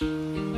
เ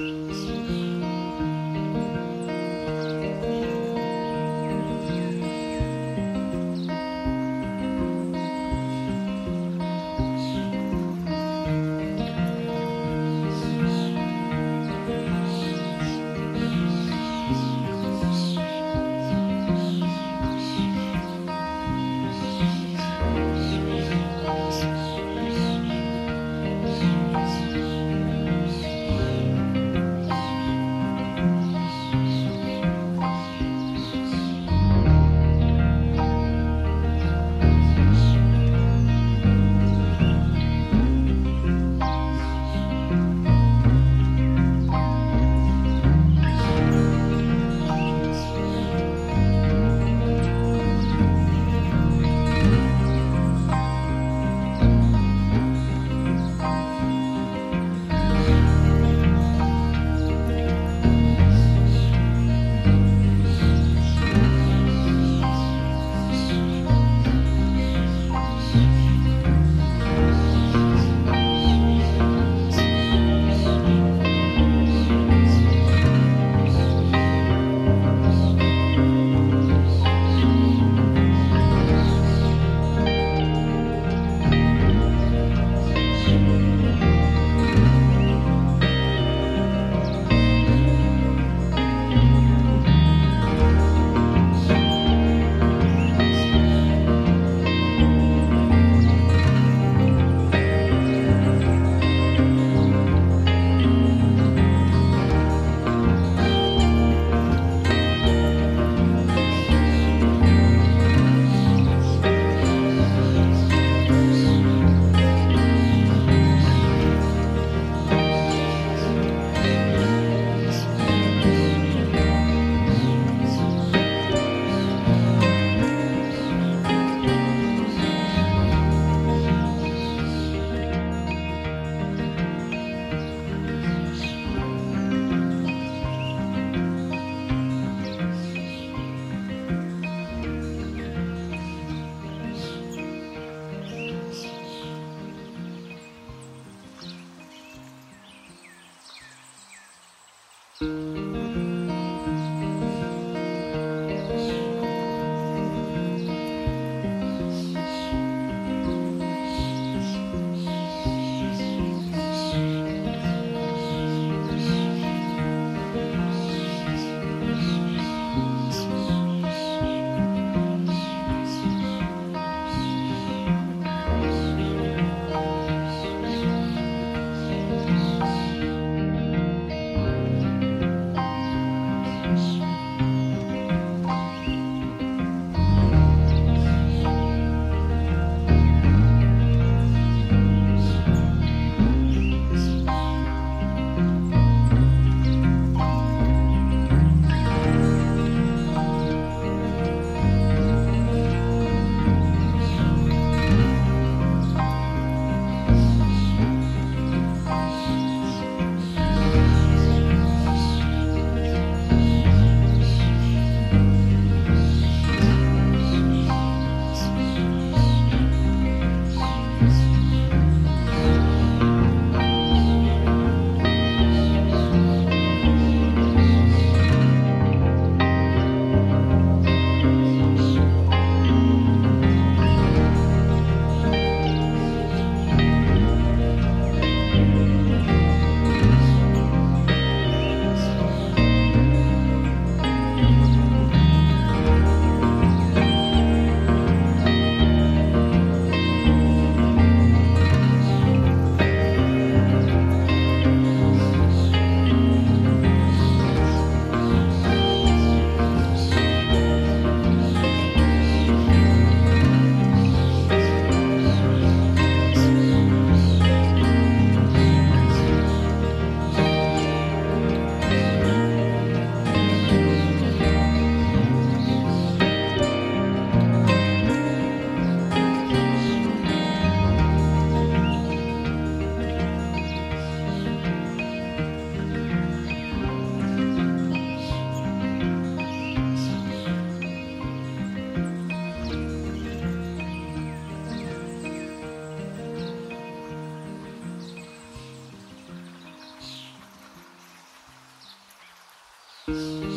Mm-hmm. Mm-hmm. Yes.